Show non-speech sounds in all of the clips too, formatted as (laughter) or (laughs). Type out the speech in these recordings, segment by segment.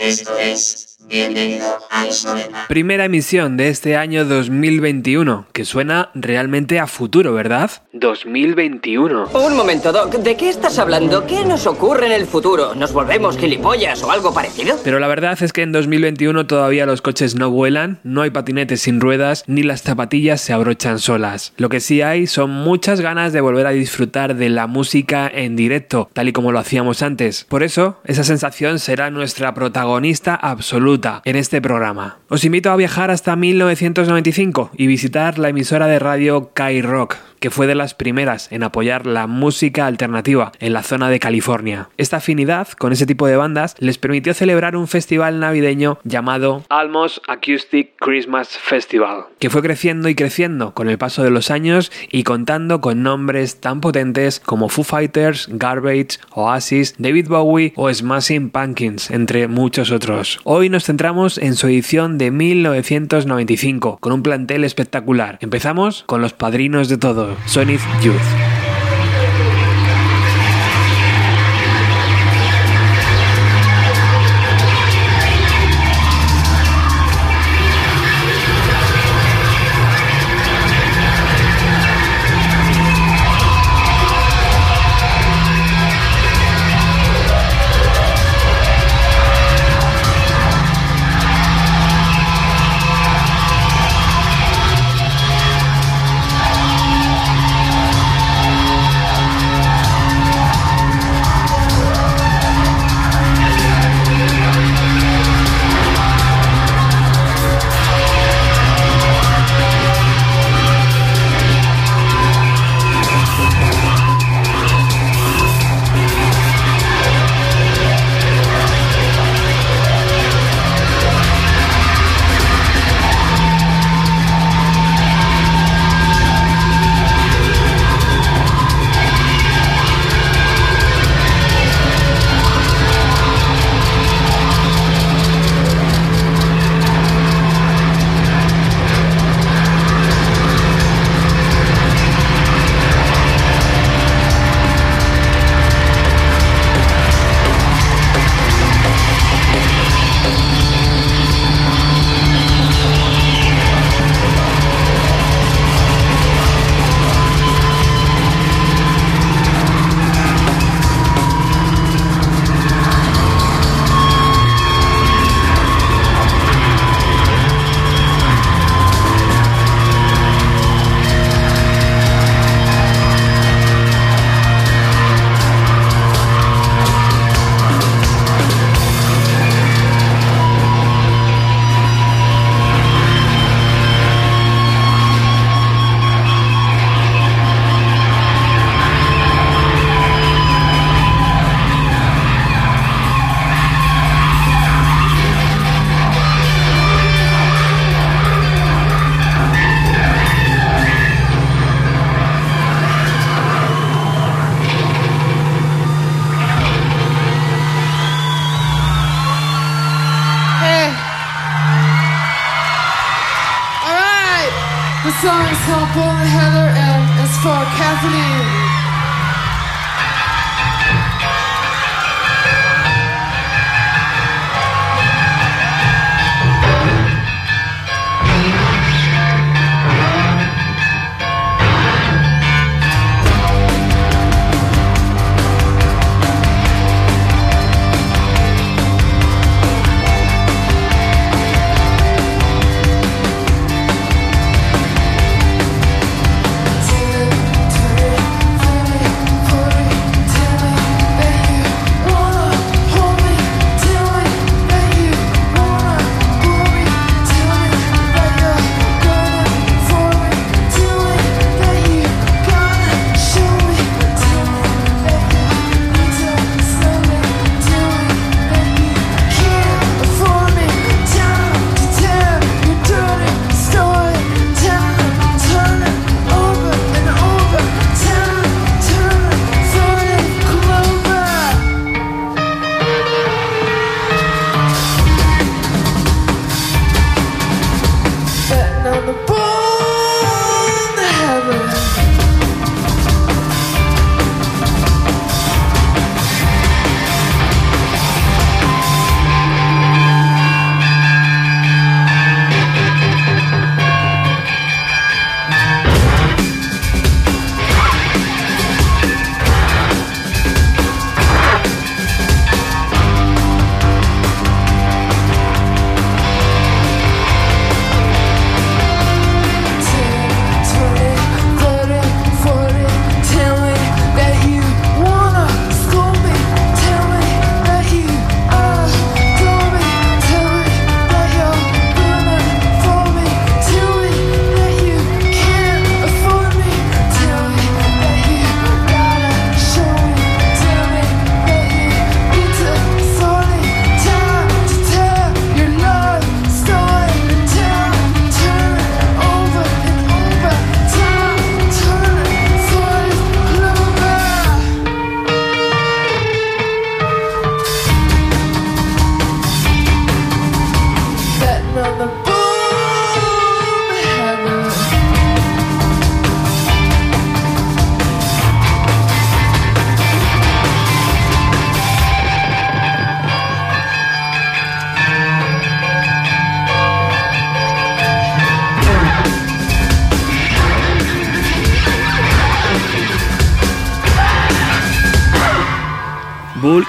Esto es Bienvenido a Primera emisión de este año 2021, que suena realmente a futuro, ¿verdad? 2021. Un momento, Doc, ¿de qué estás hablando? ¿Qué nos ocurre en el futuro? ¿Nos volvemos gilipollas o algo parecido? Pero la verdad es que en 2021 todavía los coches no vuelan, no hay patinetes sin ruedas, ni las zapatillas se abrochan solas. Lo que sí hay son muchas ganas de volver a disfrutar de la música en directo, tal y como lo hacíamos antes. Por eso, esa sensación será nuestra protagonista absoluta en este programa. Os invito a viajar hasta 1995 y visitar la emisora de radio Kai Rock, que fue de las primeras en apoyar la música alternativa en la zona de California. Esta afinidad con ese tipo de bandas les permitió celebrar un festival navideño llamado Almost Acoustic Christmas Festival, que fue creciendo y creciendo con el paso de los años y contando con nombres tan potentes como Foo Fighters, Garbage, Oasis, David Bowie o Smashing Pumpkins, entre muchos otros. Hoy nos centramos en su edición de 1995, con un plantel espectacular. Empezamos con los padrinos de todo, Sony Youth.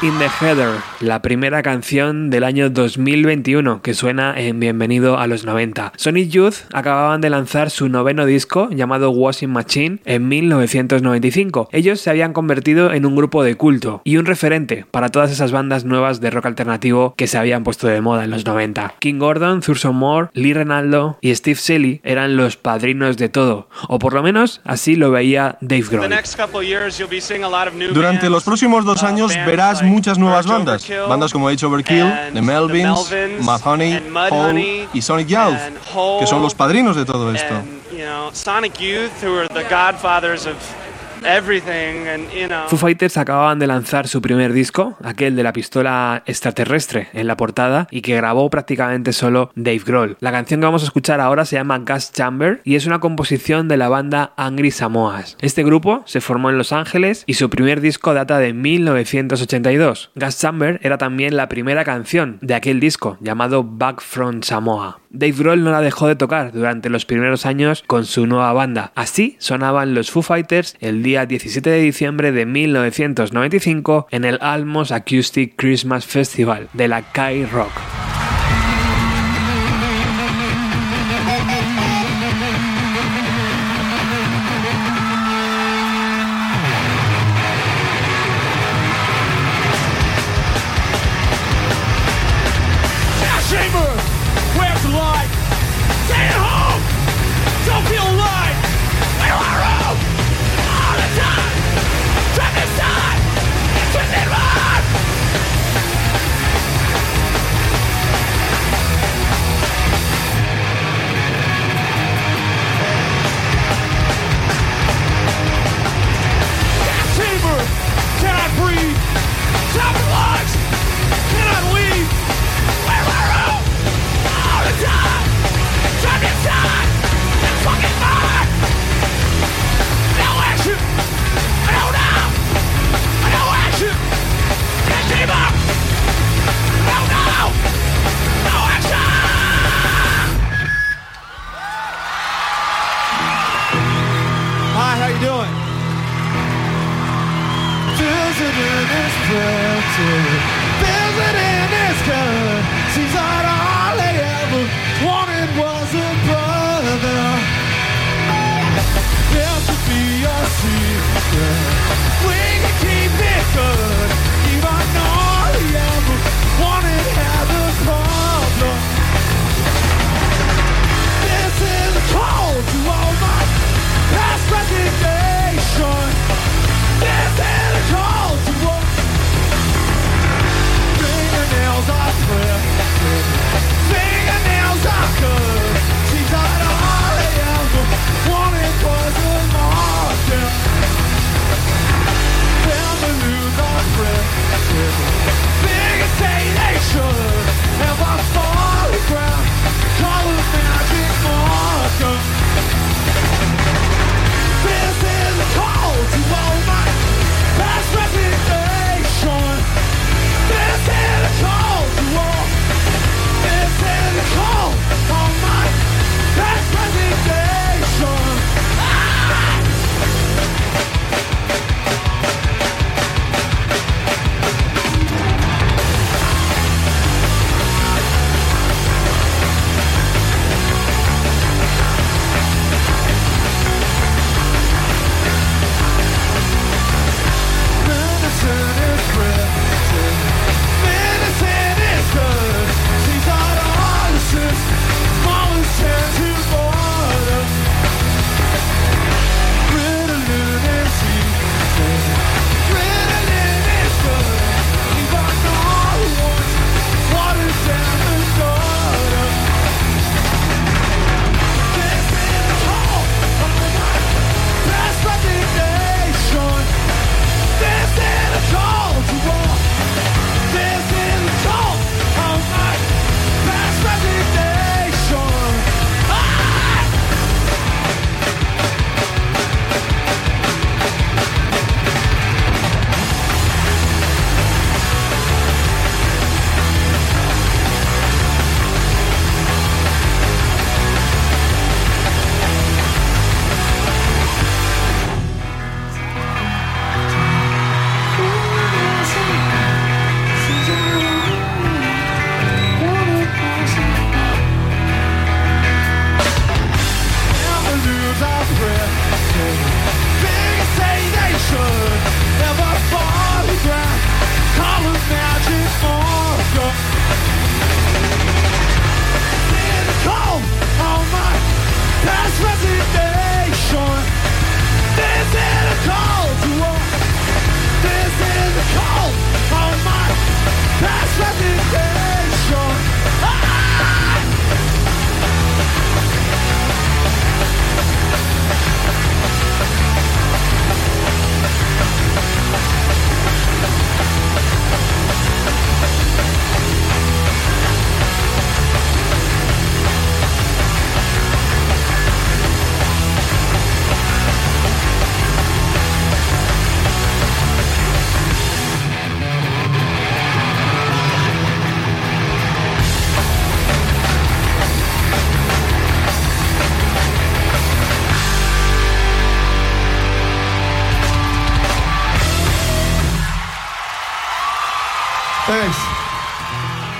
In the Heather, la primera canción del año 2021 que suena en Bienvenido a los 90. Sonic Youth acababan de lanzar su noveno disco llamado Washing Machine en 1995. Ellos se habían convertido en un grupo de culto y un referente para todas esas bandas nuevas de rock alternativo que se habían puesto de moda en los 90. King Gordon, Thurston Moore, Lee Renaldo y Steve Shelley eran los padrinos de todo, o por lo menos así lo veía Dave Grohl. Durante los próximos dos años verás muchas nuevas bandas. Bandas como H Overkill, The Melvins, Mad Honey, Hole y Sonic Youth, que son los padrinos de todo esto. Sonic Youth, who are the godfathers of Foo Fighters acababan de lanzar su primer disco, aquel de la pistola extraterrestre en la portada y que grabó prácticamente solo Dave Grohl. La canción que vamos a escuchar ahora se llama Gas Chamber y es una composición de la banda Angry Samoas. Este grupo se formó en Los Ángeles y su primer disco data de 1982. Gas Chamber era también la primera canción de aquel disco llamado Back from Samoa. Dave Grohl no la dejó de tocar durante los primeros años con su nueva banda. Así sonaban los Foo Fighters el día 17 de diciembre de 1995 en el Almos Acoustic Christmas Festival de la Kai Rock.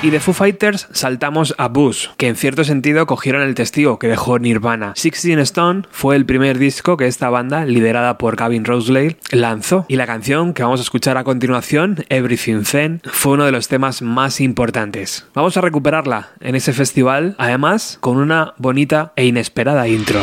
Y de Foo Fighters saltamos a Bush, que en cierto sentido cogieron el testigo que dejó Nirvana. Sixteen Stone fue el primer disco que esta banda, liderada por Gavin Rosley, lanzó. Y la canción que vamos a escuchar a continuación, Everything Zen, fue uno de los temas más importantes. Vamos a recuperarla en ese festival, además con una bonita e inesperada intro.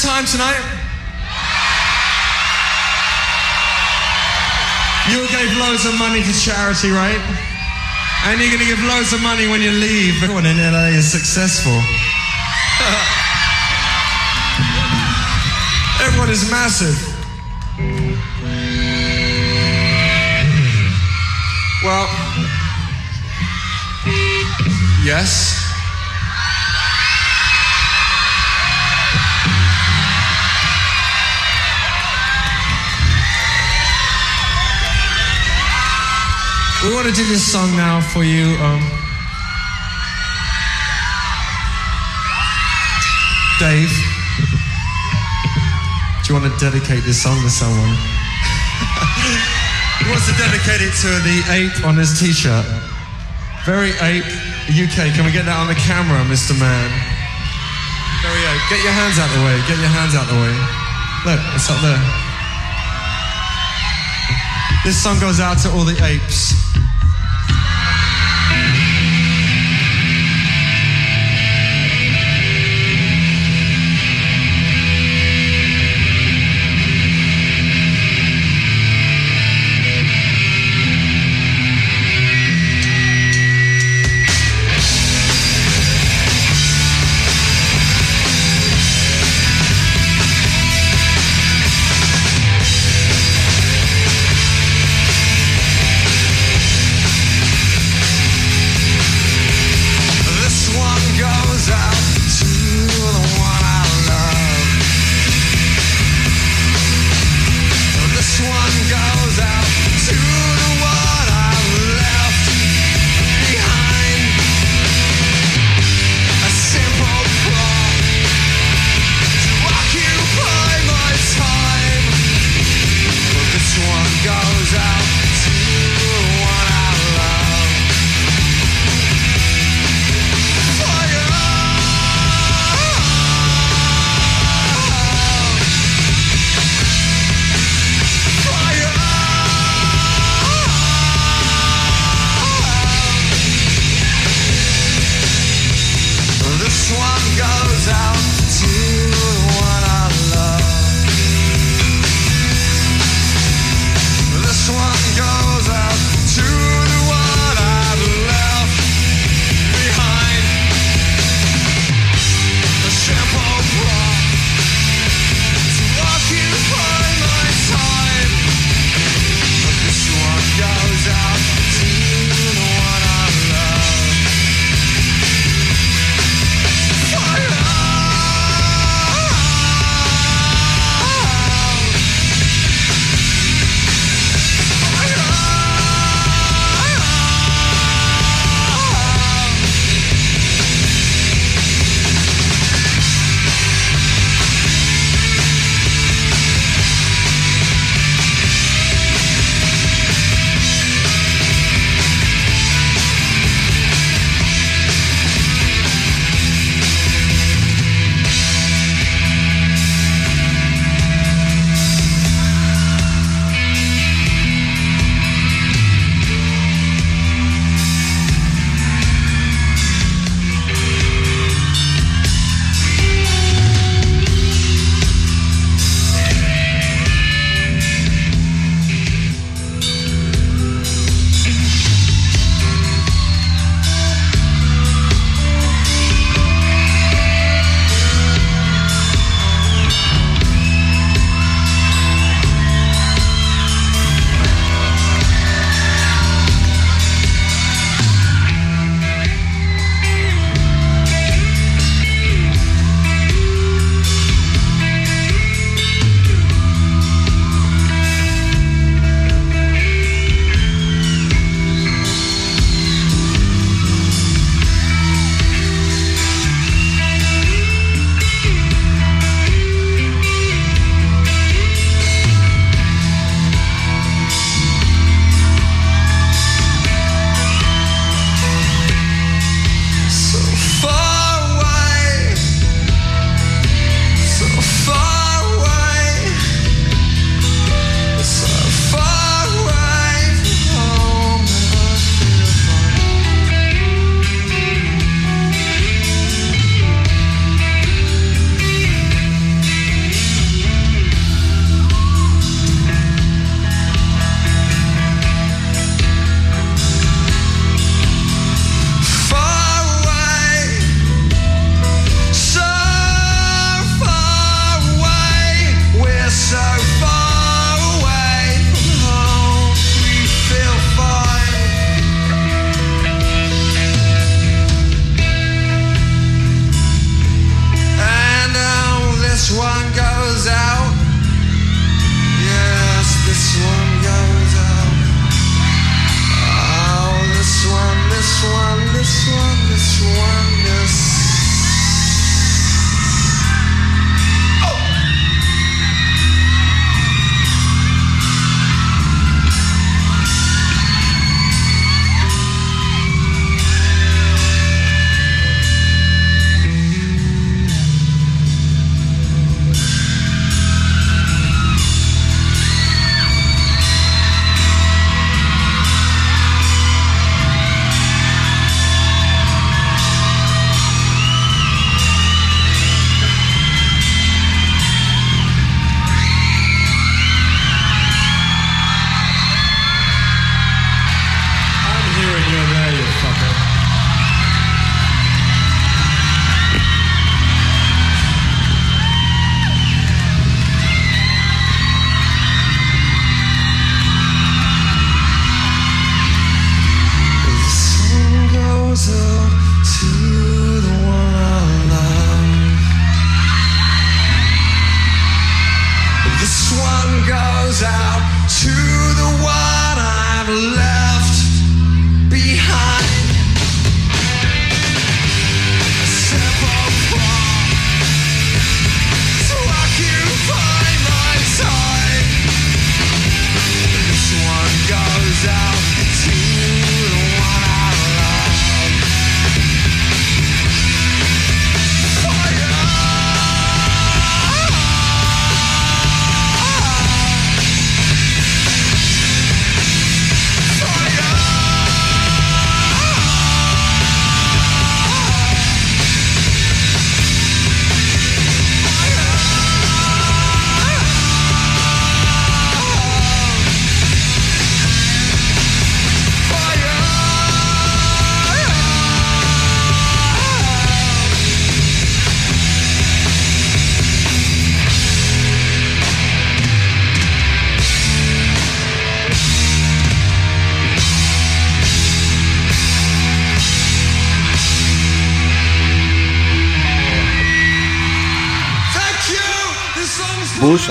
Good time tonight? You gave loads of money to charity, right? And you're gonna give loads of money when you leave. Everyone in LA is successful. (laughs) Everyone is massive. Well, yes. We want to do this song now for you. Um, Dave, do you want to dedicate this song to someone? he wants to dedicate it to the ape on his t-shirt. Very ape, UK. Can we get that on the camera, Mr. Man? Very ape. Get your hands out the way. Get your hands out the way. Look, it's up there. This song goes out to all the apes.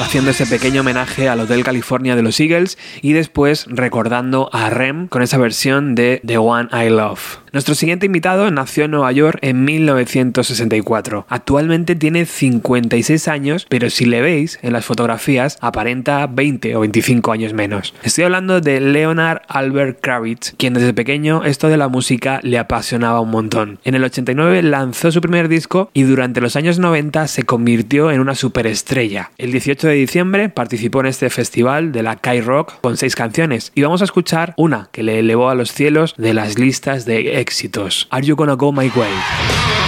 Haciendo ese pequeño homenaje al Hotel California de los Eagles y después recordando a Rem con esa versión de The One I Love. Nuestro siguiente invitado nació en Nueva York en 1964. Actualmente tiene 56 años, pero si le veis en las fotografías aparenta 20 o 25 años menos. Estoy hablando de Leonard Albert Kravitz, quien desde pequeño esto de la música le apasionaba un montón. En el 89 lanzó su primer disco y durante los años 90 se convirtió en una superestrella. El 18 de diciembre participó en este festival de la Kai Rock con seis canciones y vamos a escuchar una que le elevó a los cielos de las listas de éxitos. Are You Gonna Go My Way?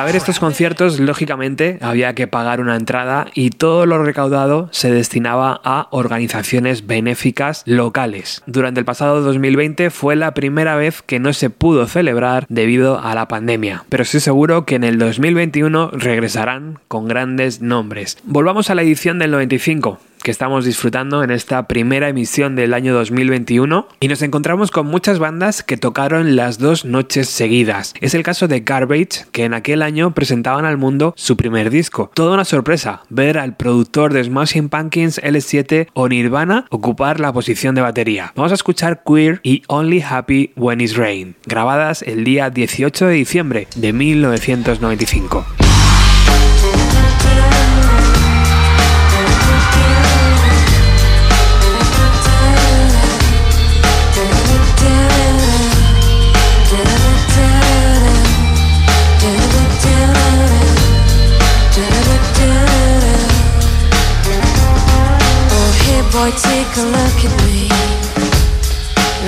Para ver estos conciertos, lógicamente, había que pagar una entrada y todo lo recaudado se destinaba a organizaciones benéficas locales. Durante el pasado 2020 fue la primera vez que no se pudo celebrar debido a la pandemia, pero estoy seguro que en el 2021 regresarán con grandes nombres. Volvamos a la edición del 95 que estamos disfrutando en esta primera emisión del año 2021 y nos encontramos con muchas bandas que tocaron las dos noches seguidas. Es el caso de Garbage, que en aquel año presentaban al mundo su primer disco. Toda una sorpresa ver al productor de Smashing Pumpkins L7 o Nirvana ocupar la posición de batería. Vamos a escuchar Queer y Only Happy When It's Rain, grabadas el día 18 de diciembre de 1995.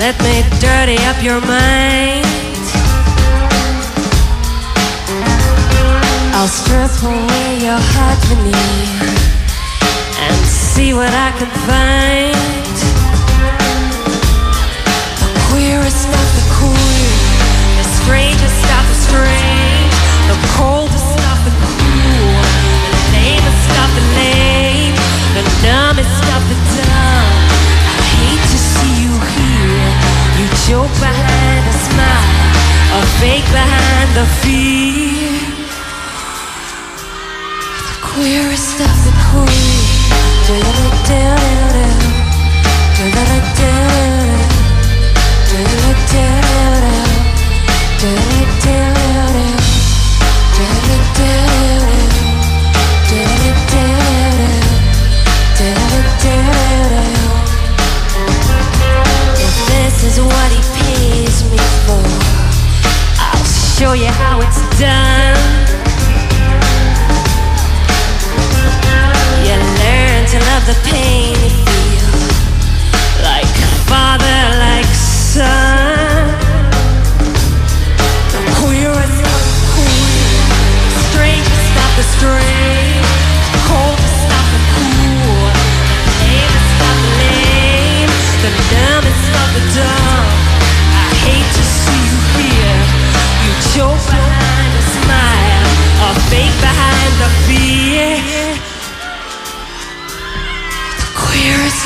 Let me dirty up your mind. I'll strip away your heart beneath and see what I can find. joke behind a smile, a fake behind the fear. The queerest stuff that queen. Da da da da da da da da da. Show you how it's done. You learn to love the pain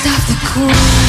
stop the cry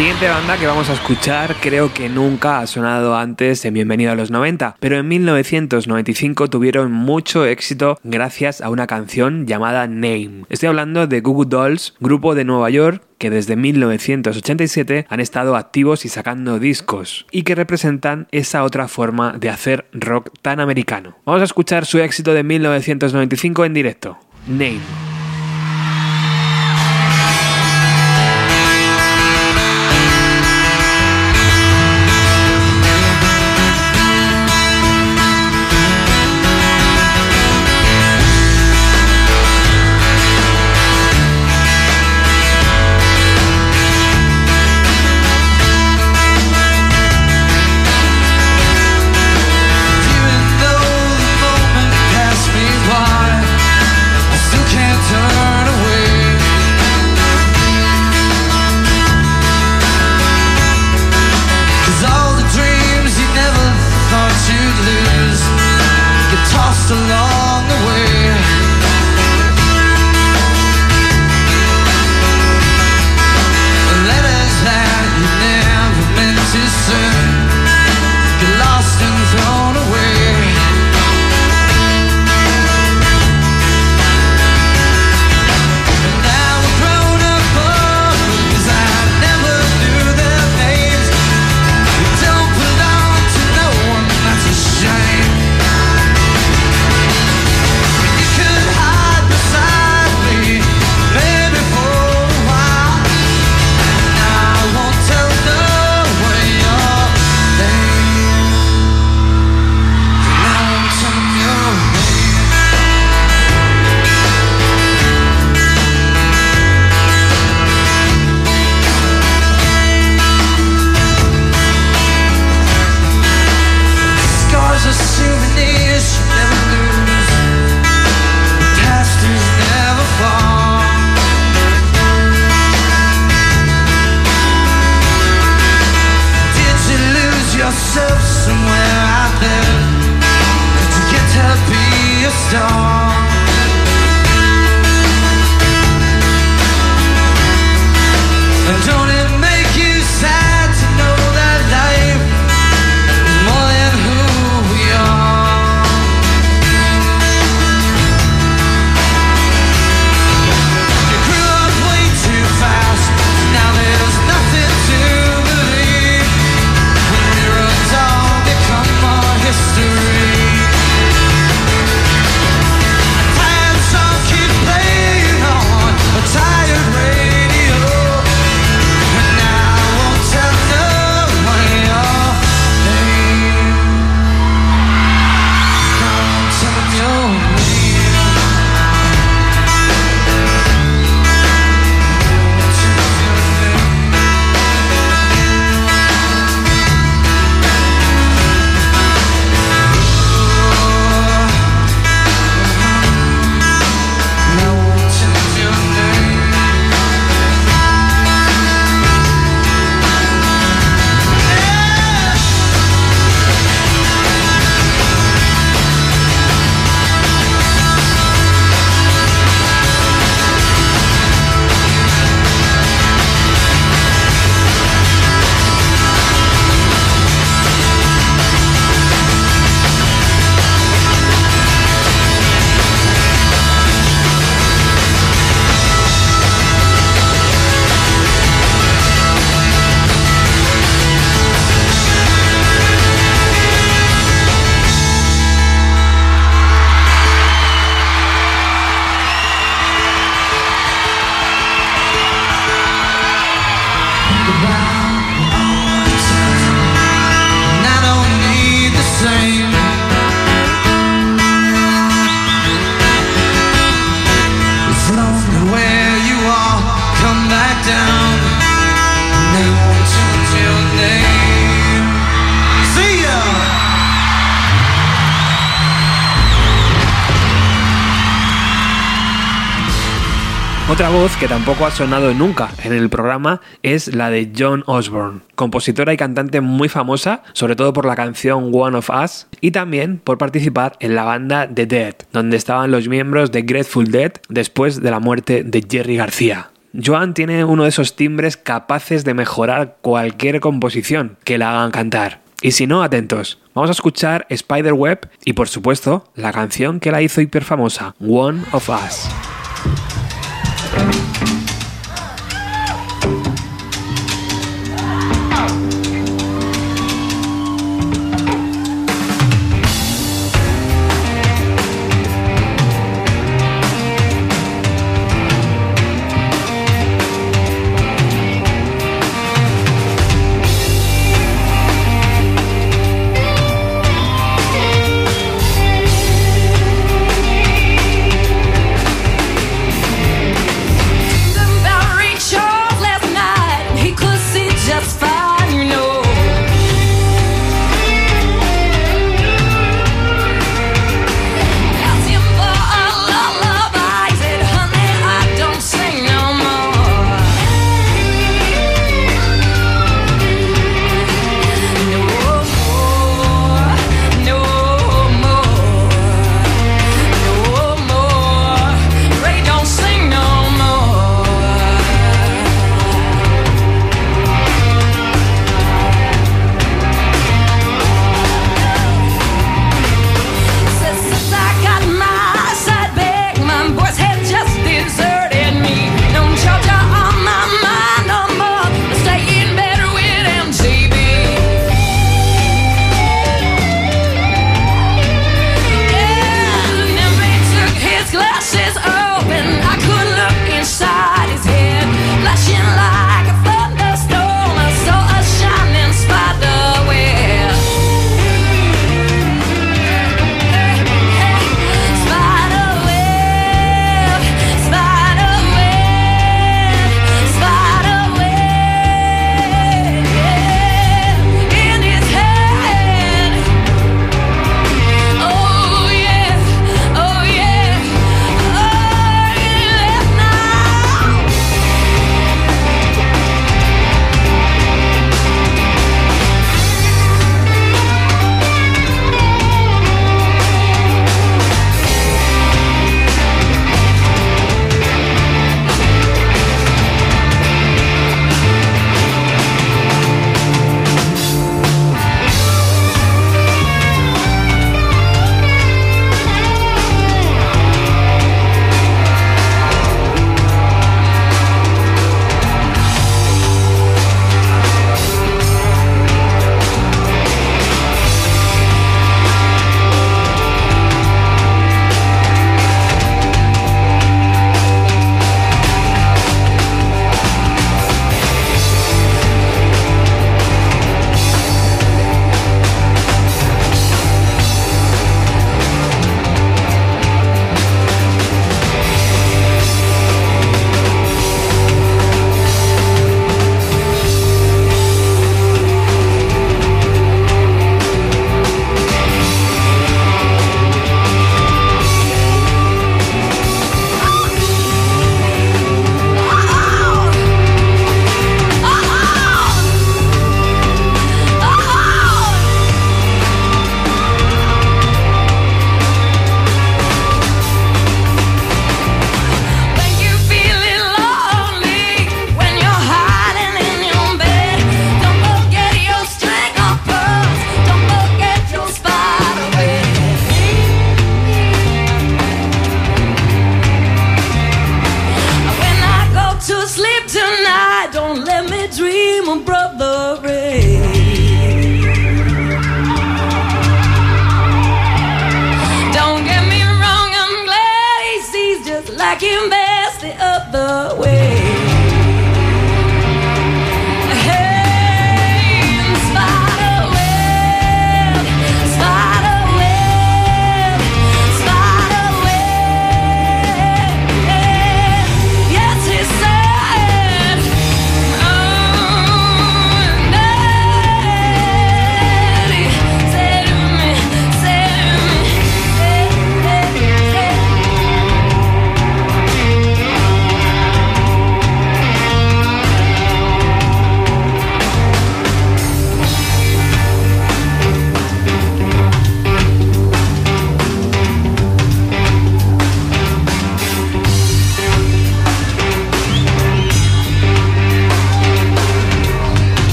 siguiente banda que vamos a escuchar creo que nunca ha sonado antes en Bienvenido a los 90, pero en 1995 tuvieron mucho éxito gracias a una canción llamada Name. Estoy hablando de Google Dolls, grupo de Nueva York que desde 1987 han estado activos y sacando discos y que representan esa otra forma de hacer rock tan americano. Vamos a escuchar su éxito de 1995 en directo, Name. Tampoco ha sonado nunca en el programa es la de John Osborne, compositora y cantante muy famosa, sobre todo por la canción One of Us y también por participar en la banda The Dead, donde estaban los miembros de Grateful Dead después de la muerte de Jerry García. Joan tiene uno de esos timbres capaces de mejorar cualquier composición que la hagan cantar. Y si no, atentos. Vamos a escuchar Spiderweb y por supuesto la canción que la hizo hiper famosa, One of Us.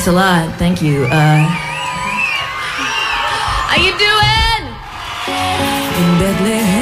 Thanks a lot. Thank you. Uh, how you doing? In Bethlehem.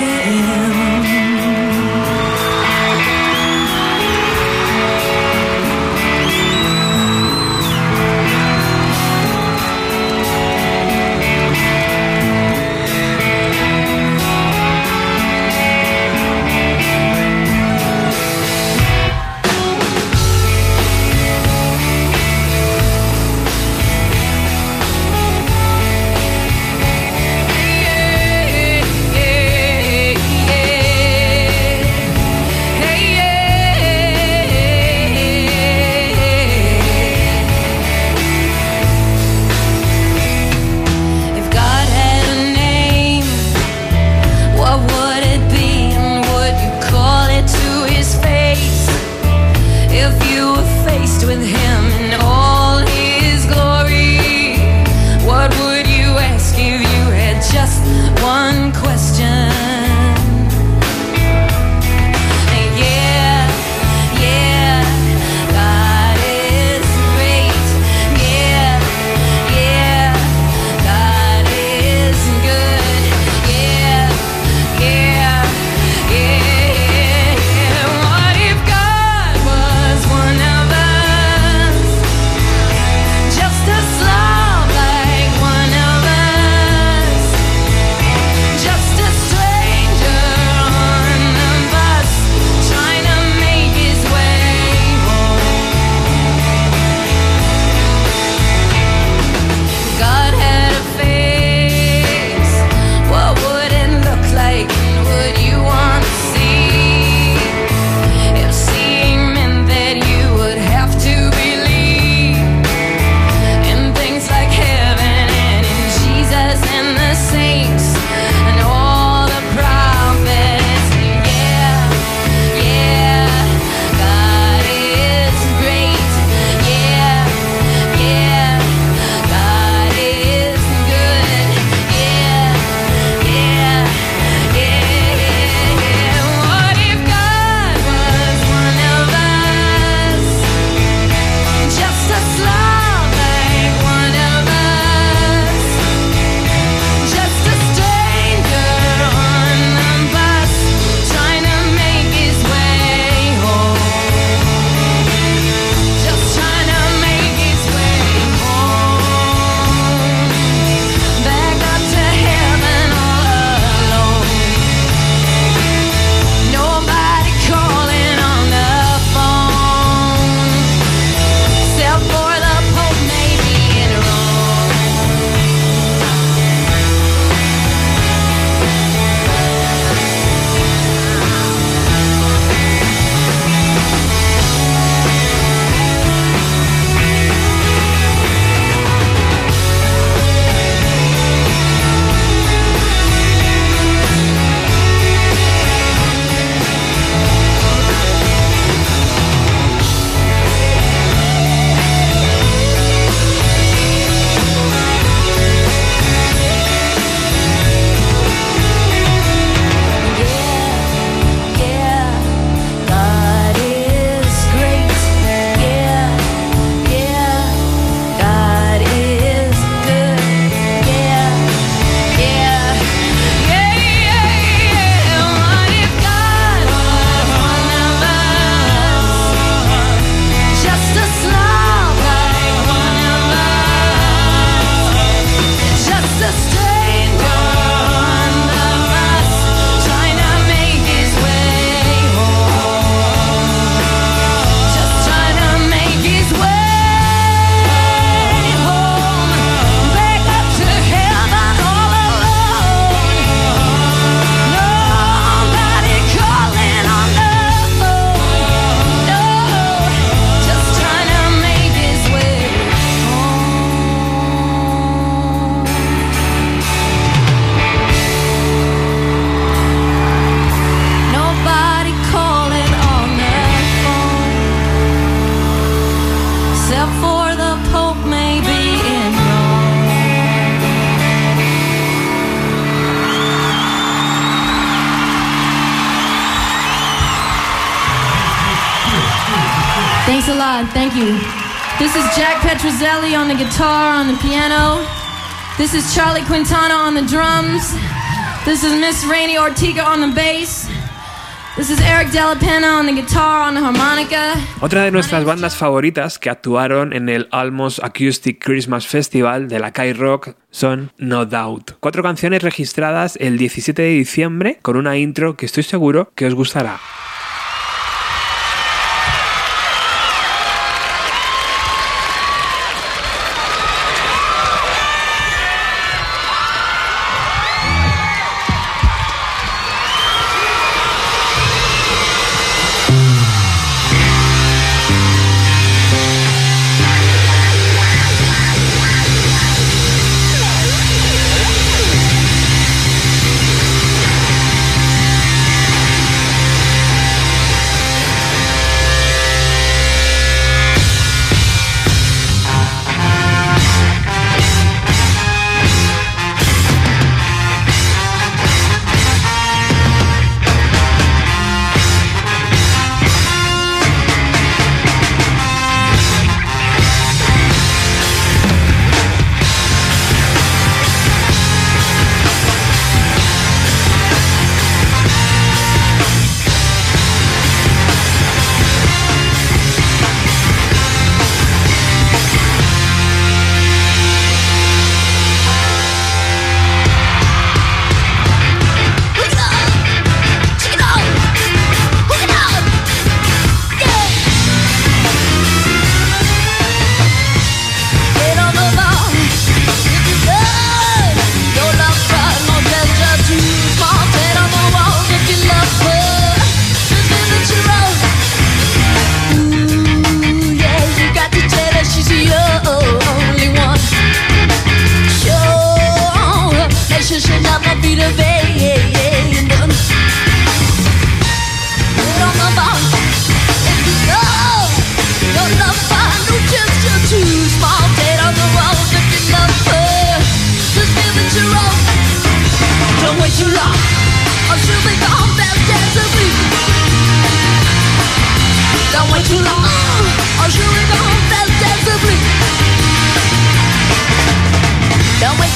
This is Charlie Quintana on the drums. This is Miss Rainey Ortega on the bass. This is Eric on the guitar, on the harmonica. Otra de nuestras bandas favoritas que actuaron en el Almost Acoustic Christmas Festival de la Kai Rock son No Doubt. Cuatro canciones registradas el 17 de diciembre con una intro que estoy seguro que os gustará.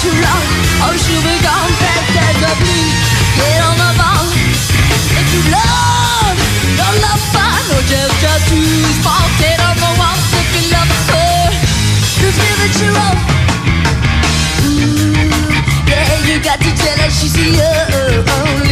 too long Or she'll be gone back as a blue get on the ball If you love, don't love fun Or just, just who's fault get on the wall if you love her we're the your Ooh, yeah, you got to tell her she's the only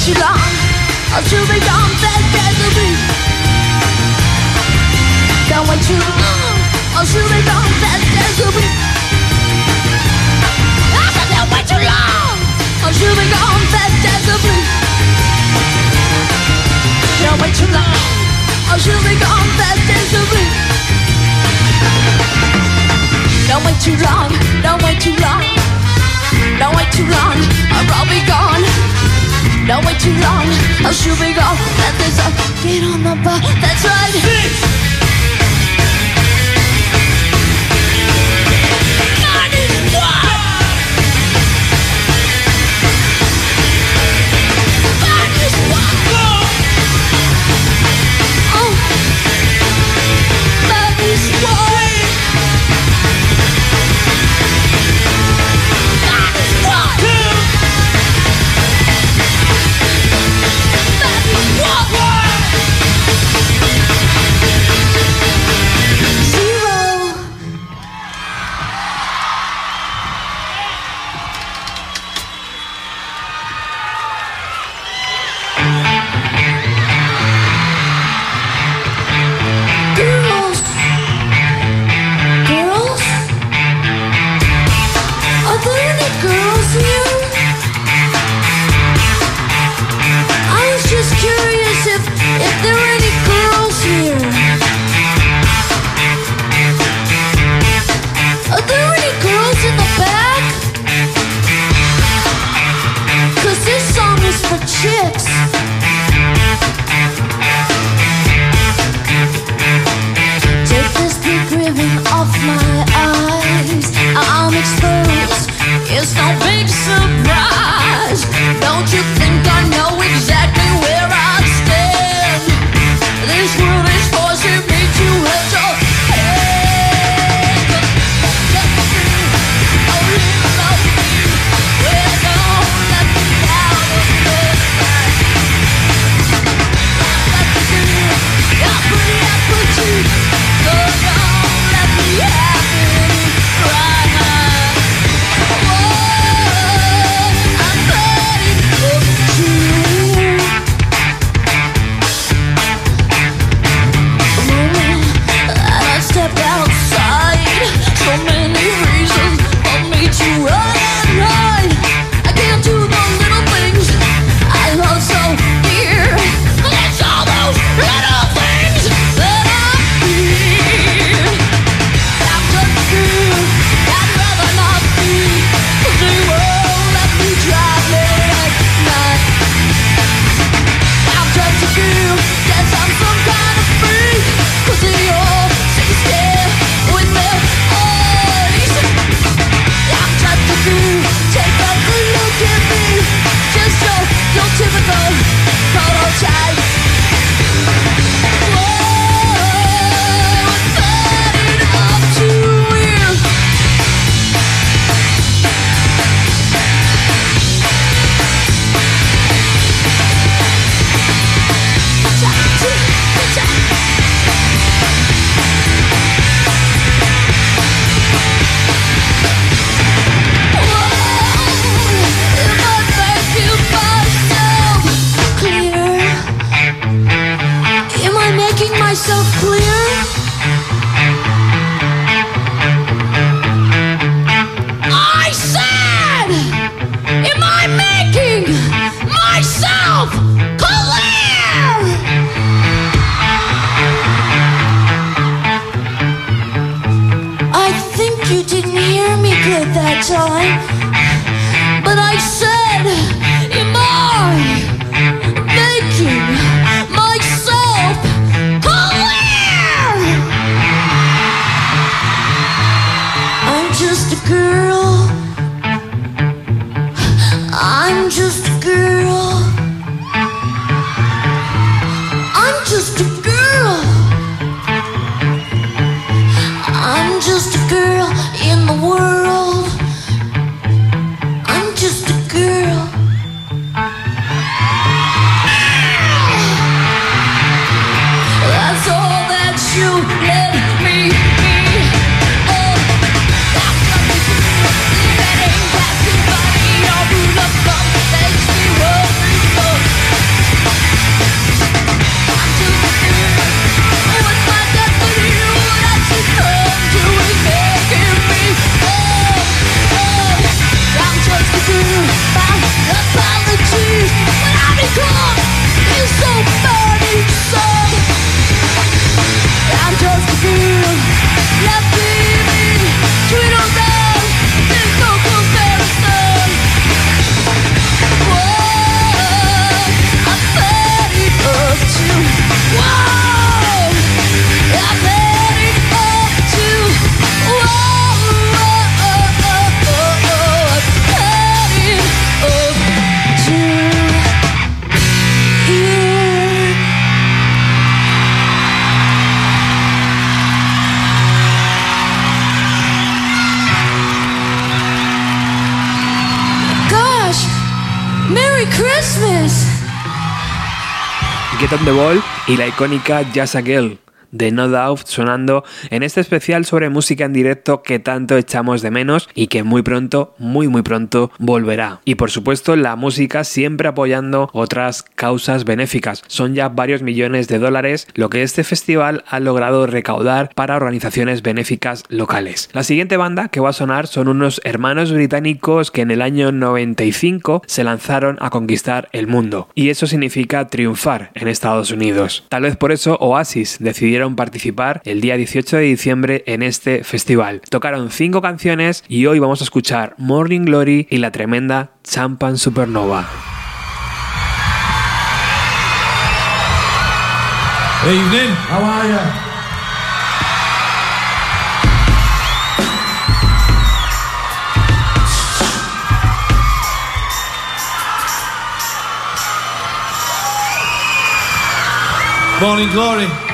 too long Or too big on that gathering Don't wait too long Or too big on that gathering I said don't wait too long Or too big on that gathering Don't wait too long Or too big on that gathering Don't wait too long Don't wait too long Don't wait too long Or I'll be gone don't wait too long, or should we go? Let this up, get on the bus. that's right. Six. icónica Jazz Girl de No Doubt sonando en este especial sobre música en directo que tanto echamos de menos y que muy pronto, muy muy pronto volverá. Y por supuesto la música siempre apoyando otras causas benéficas. Son ya varios millones de dólares lo que este festival ha logrado recaudar para organizaciones benéficas locales. La siguiente banda que va a sonar son unos hermanos británicos que en el año 95 se lanzaron a conquistar el mundo. Y eso significa triunfar en Estados Unidos. Tal vez por eso Oasis decidió pudieron participar el día 18 de diciembre en este festival. Tocaron cinco canciones y hoy vamos a escuchar Morning Glory y la tremenda Champan Supernova. Good evening. How are? Morning glory.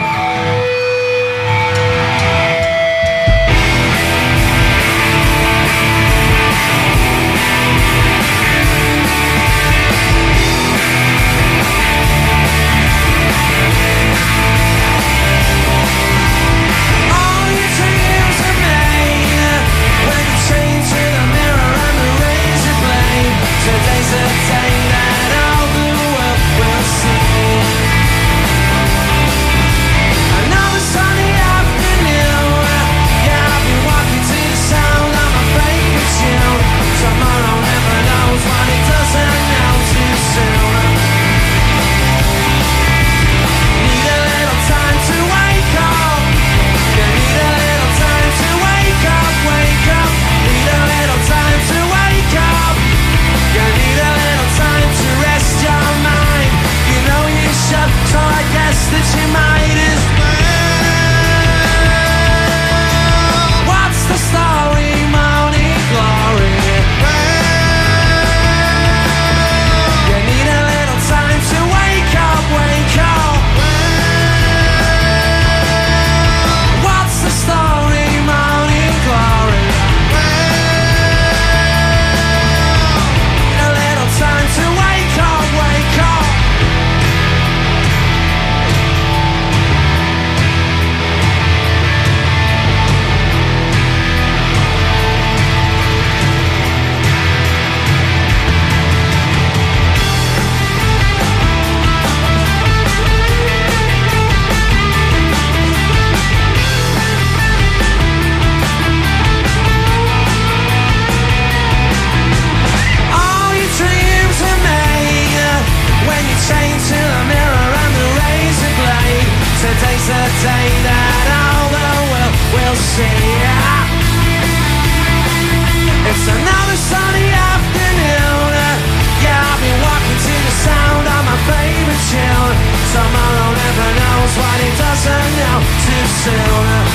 seu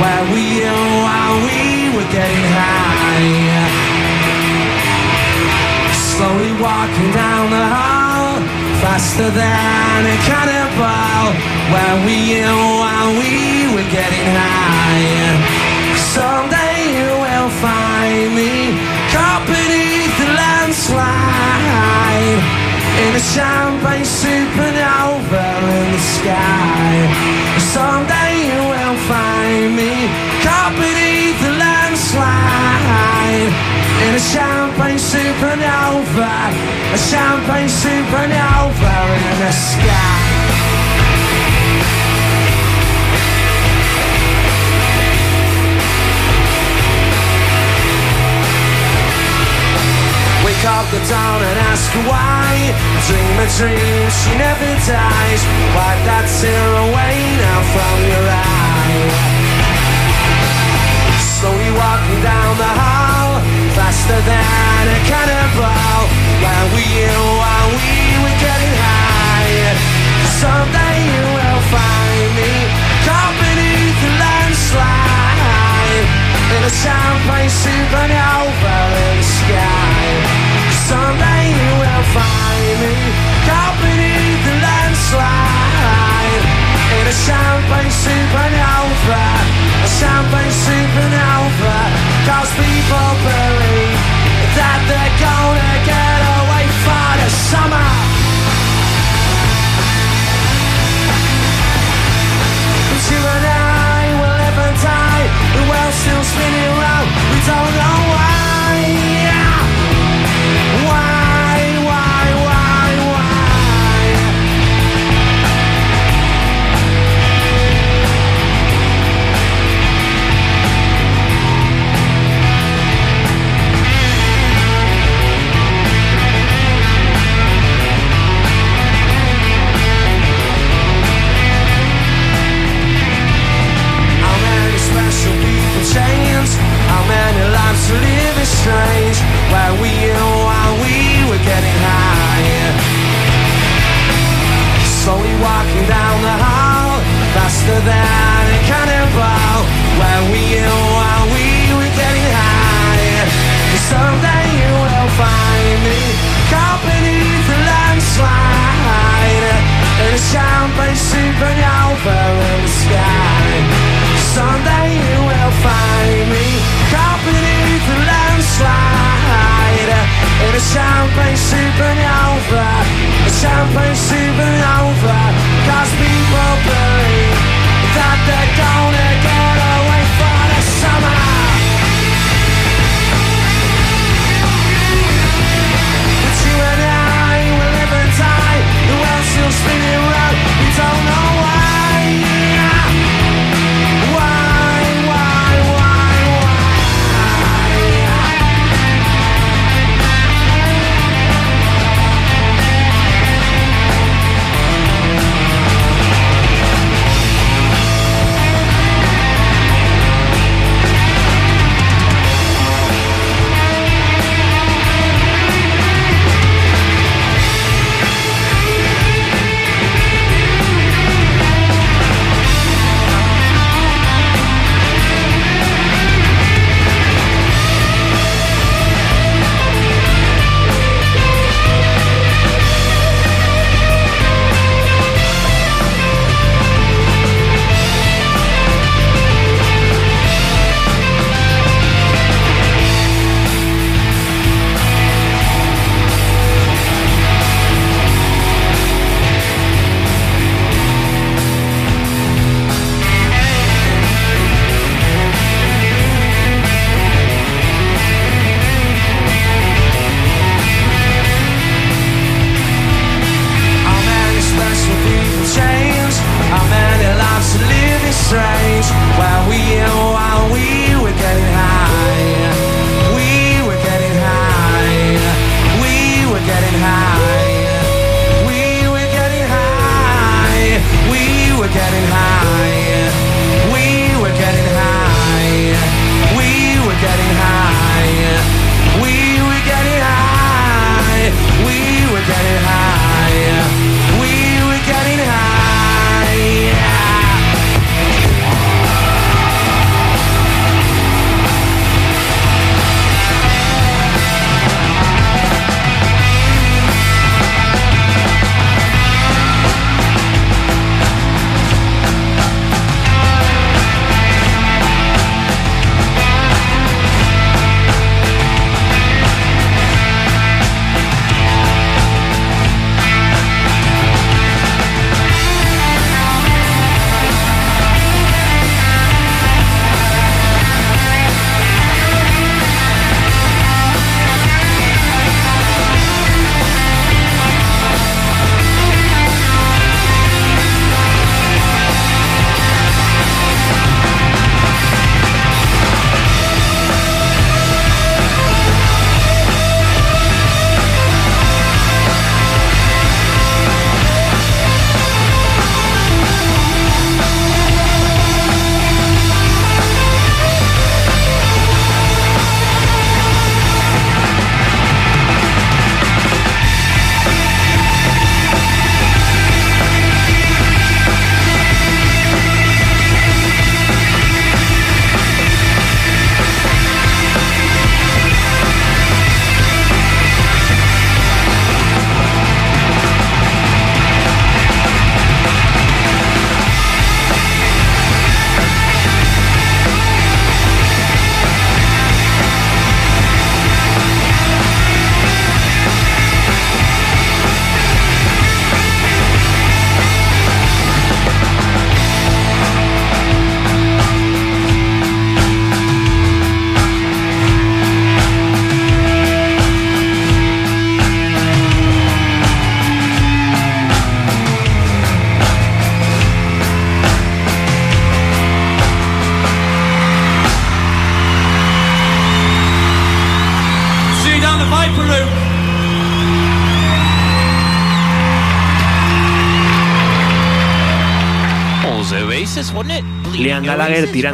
Where we oh, and why we were getting high. Slowly walking down the hall Faster than a cannonball. Where we oh, and why we were getting high. Someday you will find me Caught beneath the landslide. In a champagne supernova in the sky. Someday me. Caught beneath the landslide. In a champagne supernova. A champagne supernova in the sky. Up the down and ask why. Dream a dream, she never dies. Wipe that tear away now from your eye Slowly walking down the hall, faster than a cannonball. While we knew while we were getting high. Someday you will find me caught beneath the landslide in a champagne supernova in the sky. Someday you will find me caught beneath a champagne supernova, a champagne supernova. Cause people believe that they're gonna get away for the summer. But you and I will live and die. The world's still spinning round. We don't know why. Why, to strange? Where we knew while we were getting high. Slowly walking down the hall, faster than a cannonball. Where we knew while we were getting high. Someday you will find me caught beneath the landslide in a champagne supernova in the sky. Someday you will find me in a champagne supernova, a champagne supernova. Cause people believe that they're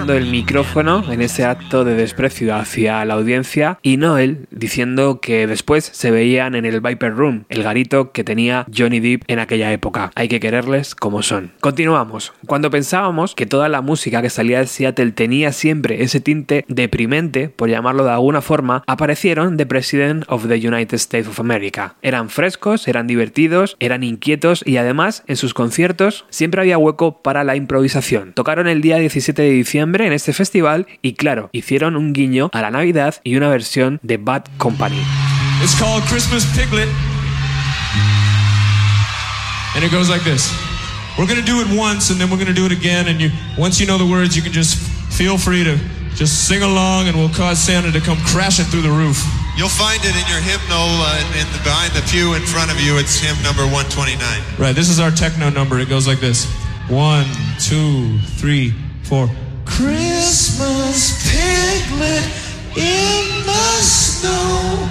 El micrófono en ese acto de desprecio hacia la audiencia y Noel diciendo que después se veían en el Viper Room, el garito que tenía Johnny Depp en aquella época. Hay que quererles como son. Continuamos. Cuando pensábamos que toda la música que salía de Seattle tenía siempre ese tinte deprimente, por llamarlo de alguna forma, aparecieron The President of the United States of America. Eran frescos, eran divertidos, eran inquietos y además en sus conciertos siempre había hueco para la improvisación. Tocaron el día 17 de diciembre en este festival y claro, hicieron un guiño a la Navidad y una versión de Bad Company. It's called Christmas Piglet. And it goes like this. We're going to do it once and then we're going to do it again and you once you know the words you can just feel free to just sing along and we'll cause Santa to come crashing through the roof. You'll find it in your hymnal uh, in the, behind the pew in front of you. It's hymn number 129. Right, this is our techno number. It goes like this. One, two, three, four. Christmas piglet in the snow.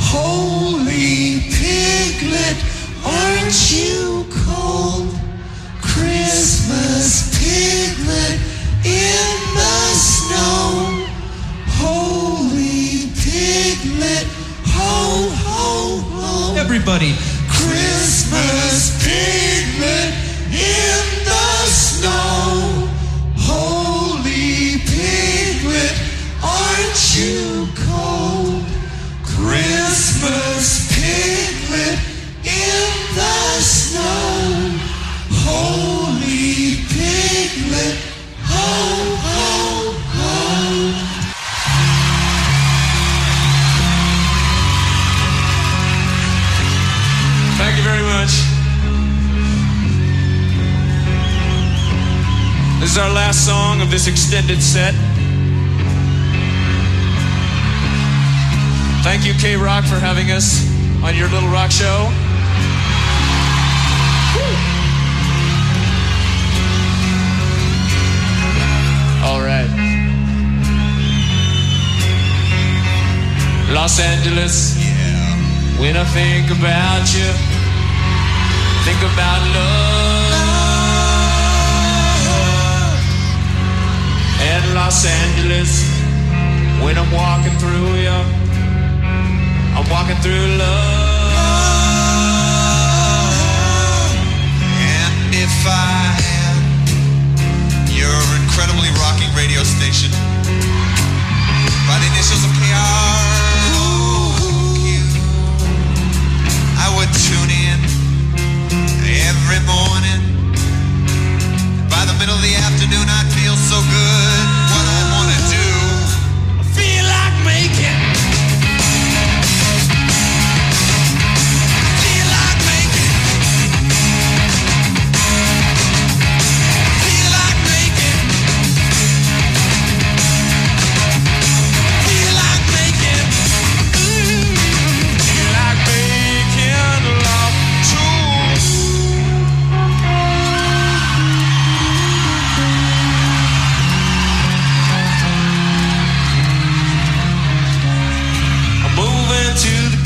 Holy piglet, aren't you cold? Christmas piglet in the snow. Holy piglet, ho, ho, ho. Everybody. Christmas piglet in the snow. Holy piglet, aren't you cold? Christmas piglet in the snow. Our last song of this extended set. Thank you, K Rock, for having us on your little rock show. All right. Los Angeles. Yeah. When I think about you, think about love. Los Angeles. When I'm walking through you, I'm walking through love. And if I had your incredibly rocking radio station by the initials of KR, I would tune in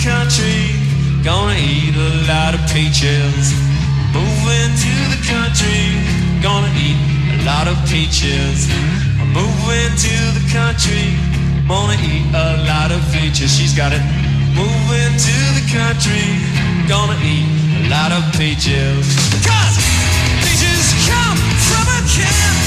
country, gonna eat a lot of peaches. Moving to the country, gonna eat a lot of peaches. Moving to the country, gonna eat a lot of peaches. She's got it. Moving to the country, gonna eat a lot of peaches. Cause peaches come from a can.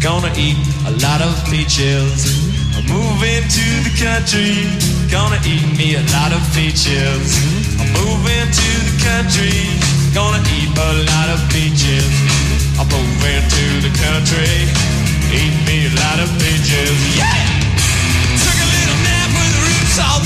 Gonna eat a lot of peaches. I'm moving to the country, gonna eat me a lot of peaches. I'm moving to the country, gonna eat a lot of peaches. I'm moving to the country, eat me a lot of peaches. Yeah! Took a little nap with the roots all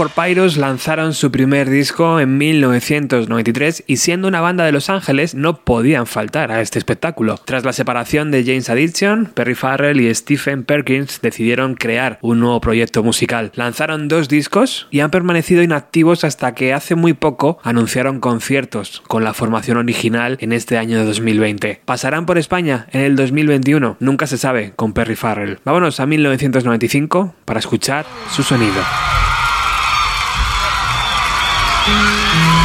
for Pyros lanzaron su primer disco en 1993 y siendo una banda de Los Ángeles no podían faltar a este espectáculo. Tras la separación de James Addiction, Perry Farrell y Stephen Perkins decidieron crear un nuevo proyecto musical. Lanzaron dos discos y han permanecido inactivos hasta que hace muy poco anunciaron conciertos con la formación original en este año de 2020. ¿Pasarán por España en el 2021? Nunca se sabe con Perry Farrell. Vámonos a 1995 para escuchar su sonido. Thank you.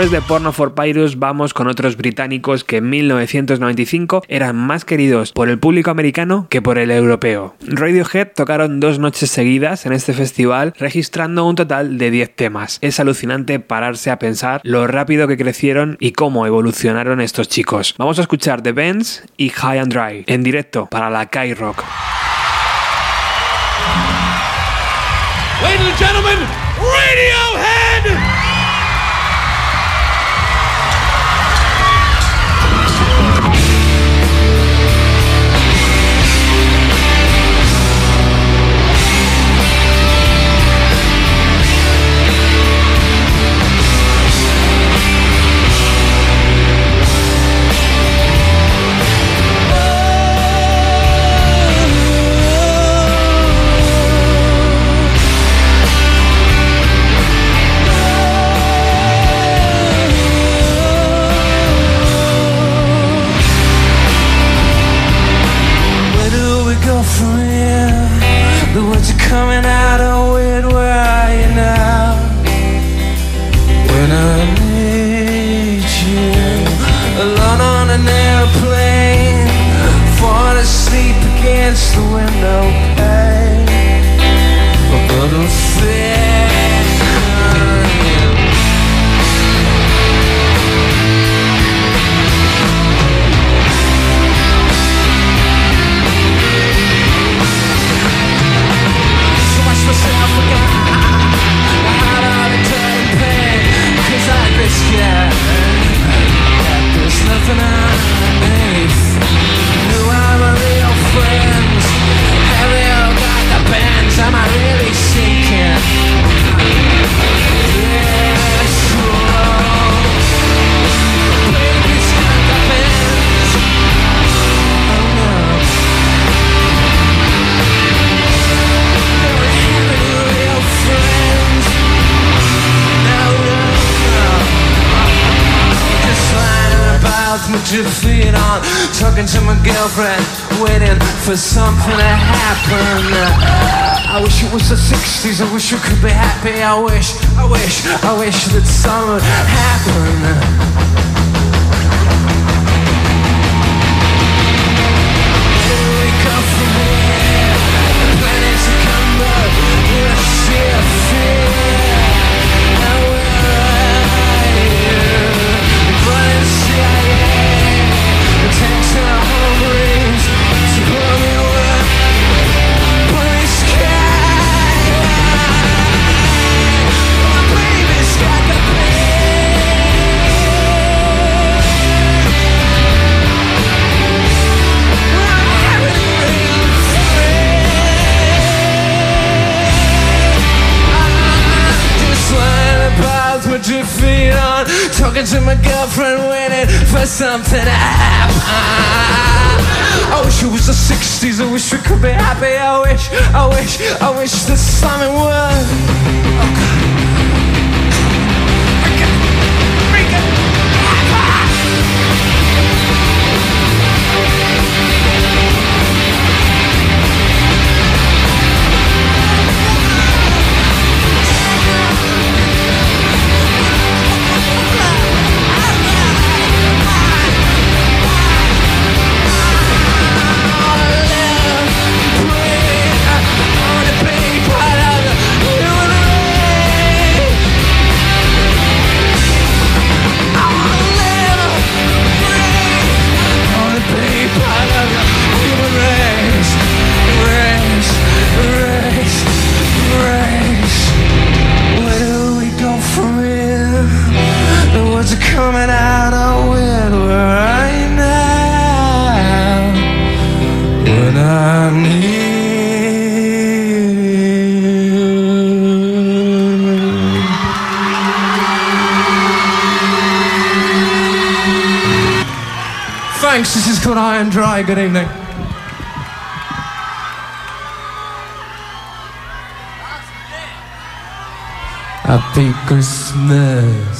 Después de Porno for Pyrus vamos con otros británicos que en 1995 eran más queridos por el público americano que por el europeo. Radiohead tocaron dos noches seguidas en este festival registrando un total de 10 temas. Es alucinante pararse a pensar lo rápido que crecieron y cómo evolucionaron estos chicos. Vamos a escuchar The Bends y High and Dry en directo para la Kai Rock. Ladies and gentlemen, Radiohead! Girlfriend, waiting for something to happen. I wish it was the 60s, I wish we could be happy. I wish, I wish, I wish that something would happen. On Talking to my girlfriend waiting for something to happen. I wish it was the 60s, I wish we could be happy. I wish, I wish, I wish that something would Hi, good evening. Happy Christmas.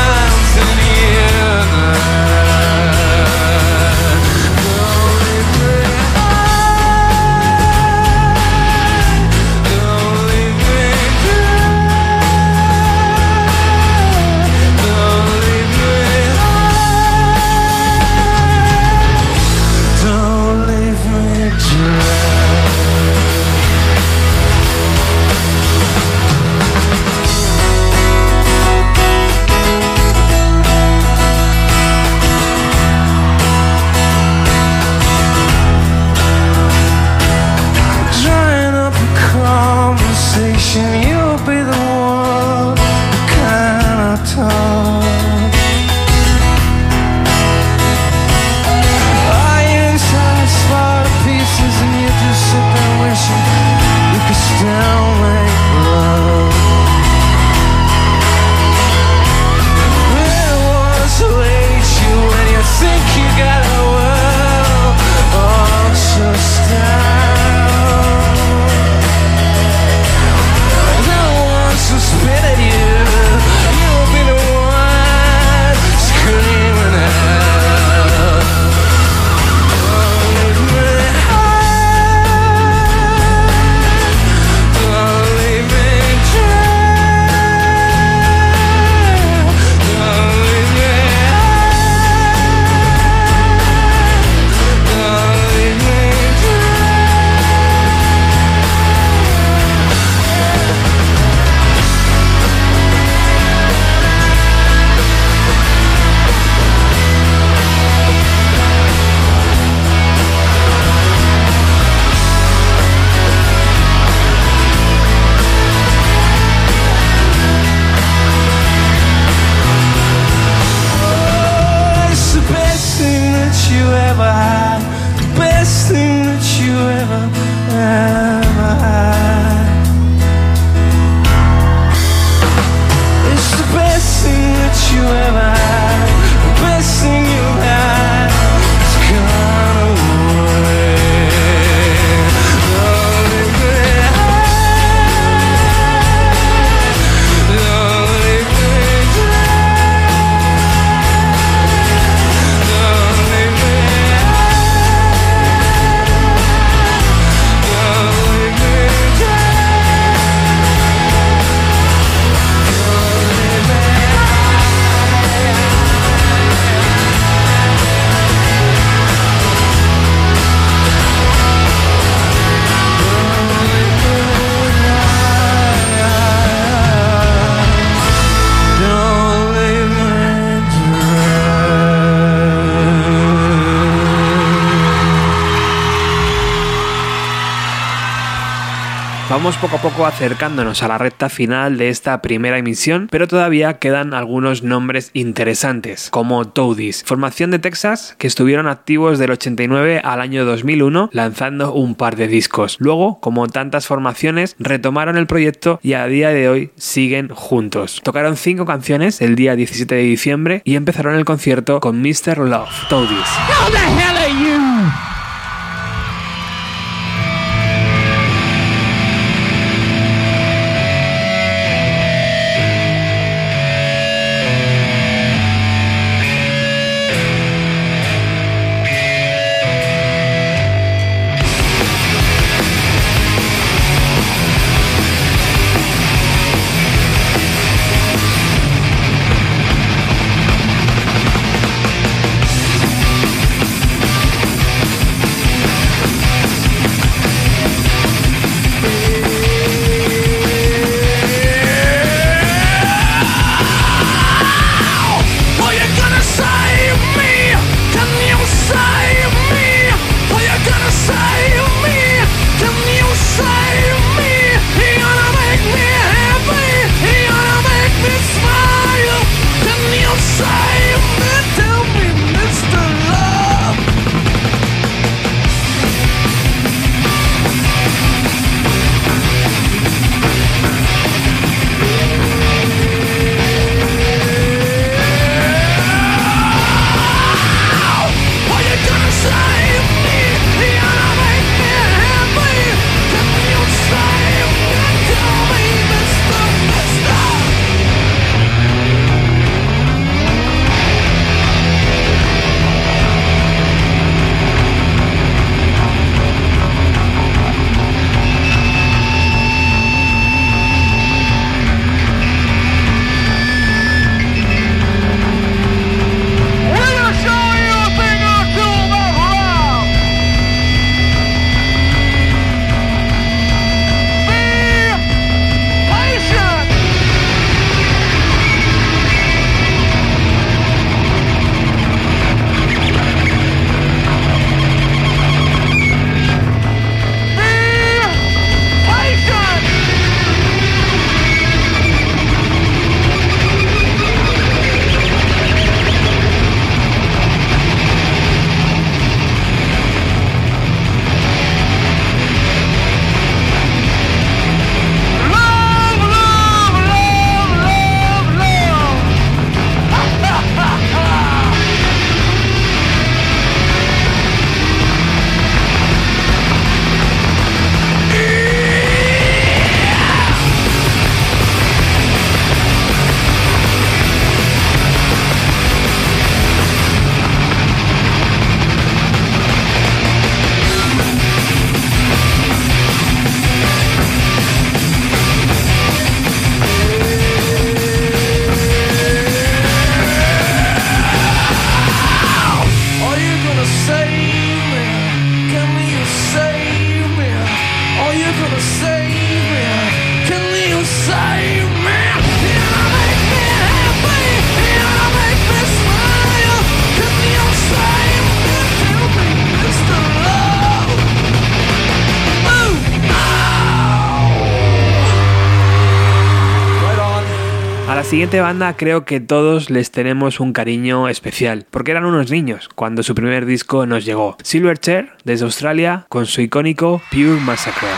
vamos poco a poco acercándonos a la recta final de esta primera emisión, pero todavía quedan algunos nombres interesantes, como Toadies, formación de Texas que estuvieron activos del 89 al año 2001 lanzando un par de discos. Luego, como tantas formaciones, retomaron el proyecto y a día de hoy siguen juntos. Tocaron cinco canciones el día 17 de diciembre y empezaron el concierto con Mr. Love, Toadies. Siguiente banda creo que todos les tenemos un cariño especial, porque eran unos niños cuando su primer disco nos llegó. Silverchair, desde Australia, con su icónico Pure Massacre.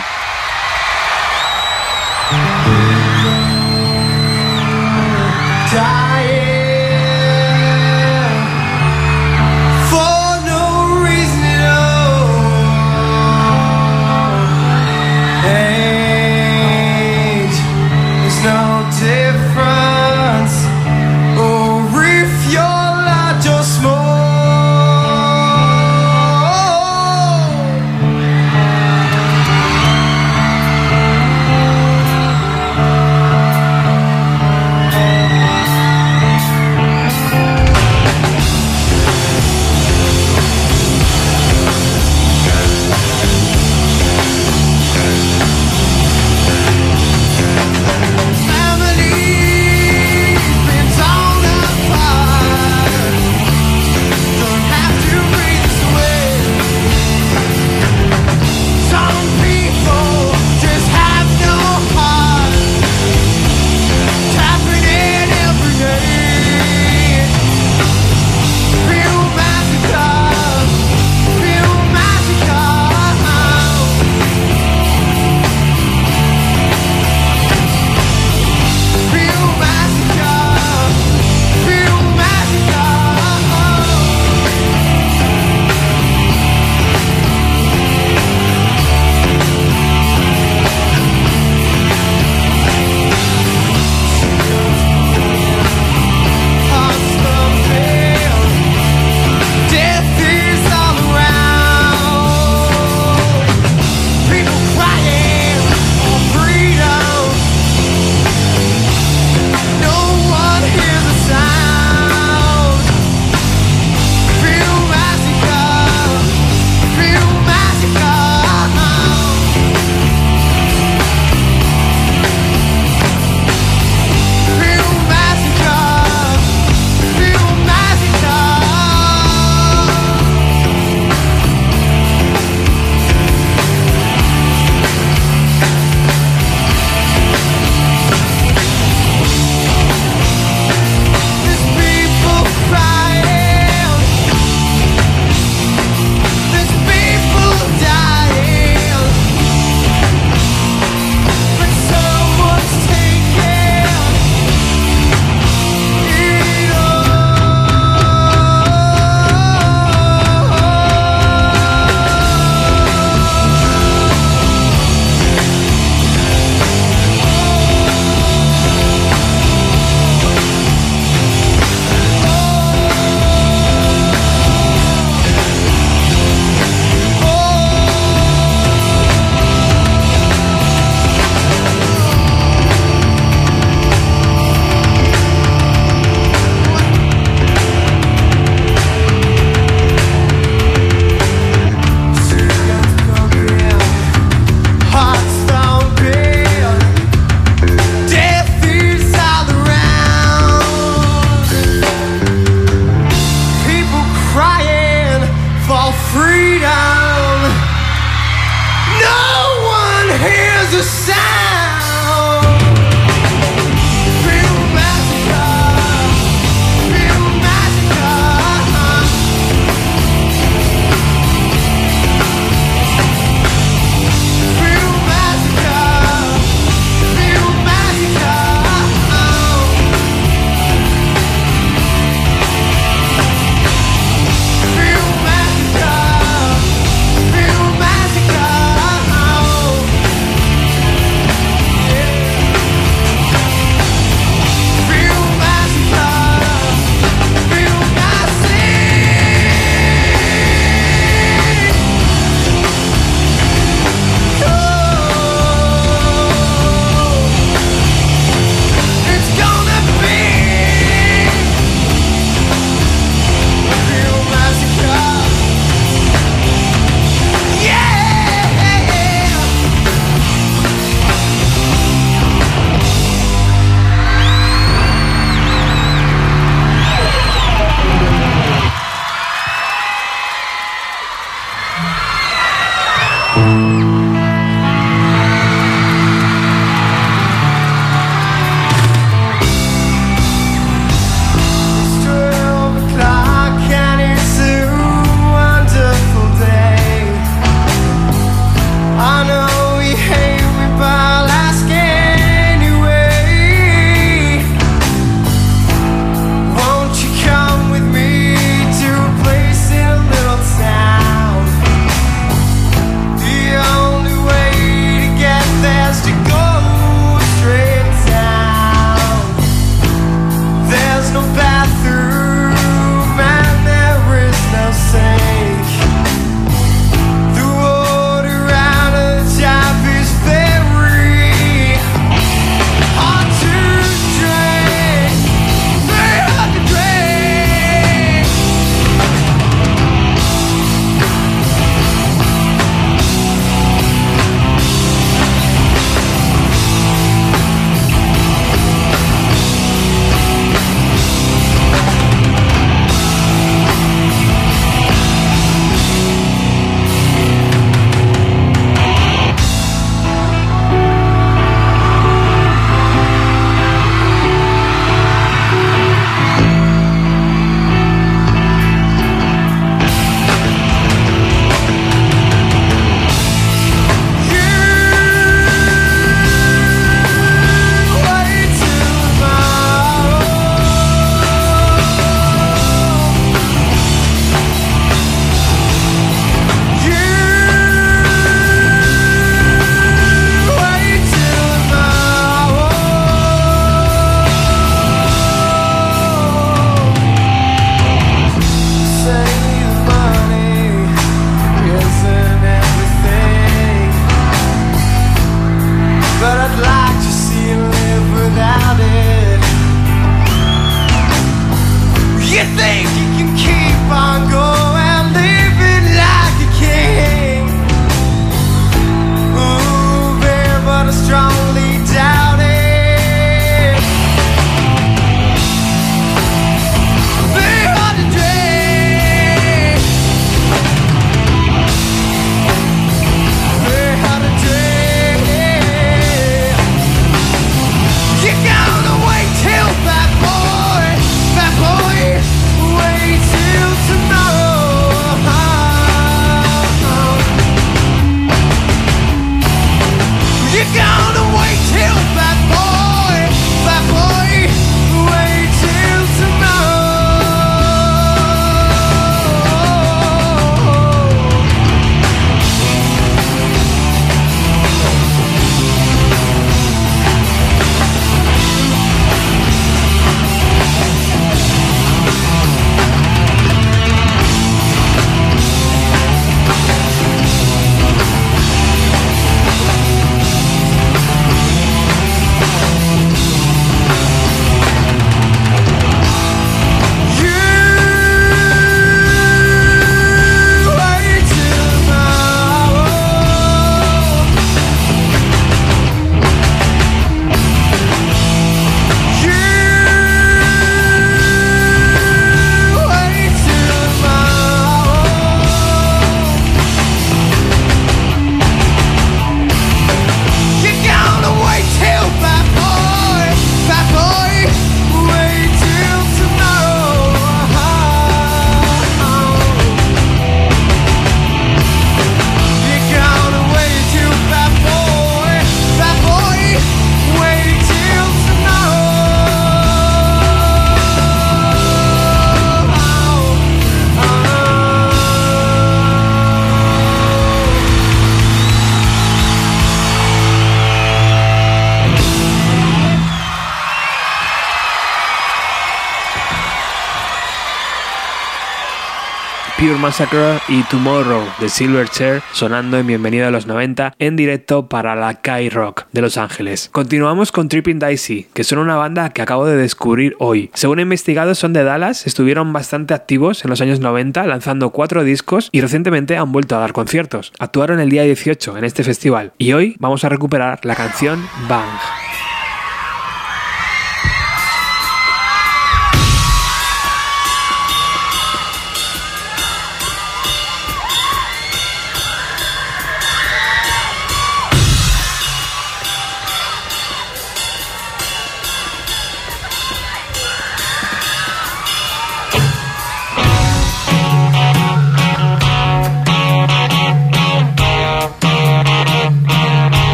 Pure Massacre y Tomorrow de Silverchair sonando en Bienvenido a los 90 en directo para la Kai Rock de Los Ángeles. Continuamos con Tripping Dicey, que son una banda que acabo de descubrir hoy. Según he investigado, son de Dallas, estuvieron bastante activos en los años 90 lanzando cuatro discos y recientemente han vuelto a dar conciertos. Actuaron el día 18 en este festival y hoy vamos a recuperar la canción Bang.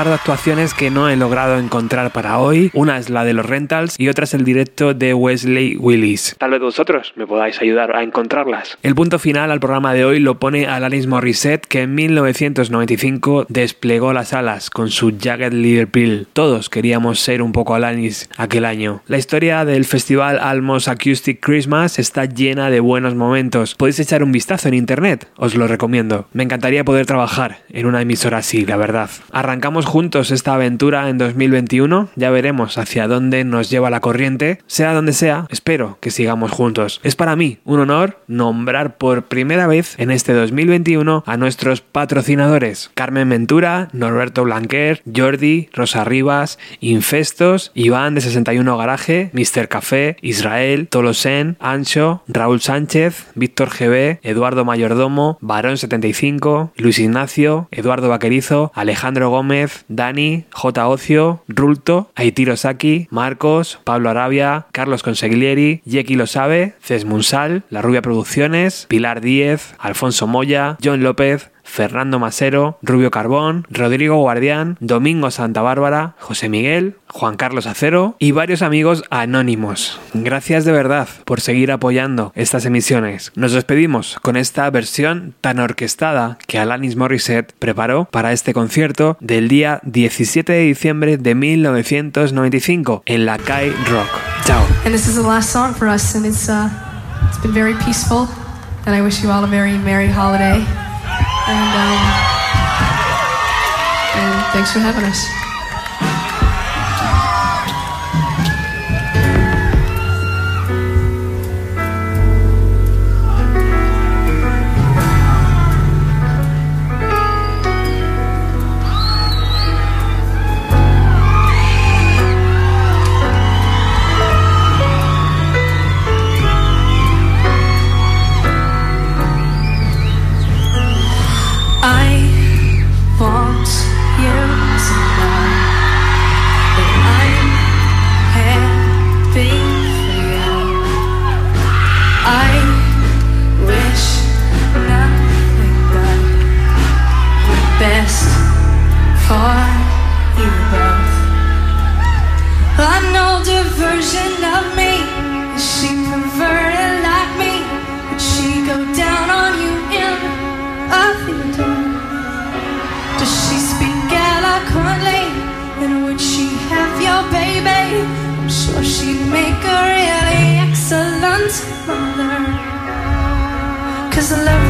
Par de actuaciones que no he logrado encontrar para hoy. Una es la de los Rentals y otra es el directo de Wesley Willis. Tal vez vosotros me podáis ayudar a encontrarlas. El punto final al programa de hoy lo pone Alanis Morissette que en 1995 desplegó las alas con su Jagged Little Pill. Todos queríamos ser un poco Alanis aquel año. La historia del festival Almos Acoustic Christmas está llena de buenos momentos. Podéis echar un vistazo en internet, os lo recomiendo. Me encantaría poder trabajar en una emisora así, la verdad. Arrancamos juntos esta aventura en 2021, ya veremos hacia dónde nos lleva la corriente. Sea donde sea, espero que sigamos juntos. Es para mí un honor nombrar por primera vez en este 2021 a nuestros patrocinadores. Carmen Ventura, Norberto Blanquer, Jordi, Rosa Rivas, Infestos, Iván de 61 Garaje, Mr. Café, Israel, Tolosen, Ancho, Raúl Sánchez, Víctor GB, Eduardo Mayordomo, Barón 75, Luis Ignacio, Eduardo Vaquerizo, Alejandro Gómez, Dani, J. Ocio, Rulto, Aitiro Saki, Marcos, Pablo Arabia, Carlos Conseglieri, Yeki Lo Sabe, Ces Munsal, La Rubia Producciones, Pilar Díez, Alfonso Moya, John López, Fernando Masero, Rubio Carbón, Rodrigo Guardián, Domingo Santa Bárbara, José Miguel, Juan Carlos Acero y varios amigos anónimos. Gracias de verdad por seguir apoyando estas emisiones. Nos despedimos con esta versión tan orquestada que Alanis Morissette preparó para este concierto del día 17 de diciembre de 1995 en la Kai Rock. Chao. And this is the last song for us, and it's uh, it's been very peaceful. And I wish you all a very merry holiday. And um, and thanks for having us. Baby? I'm sure she'd make a really excellent mother. Cause the love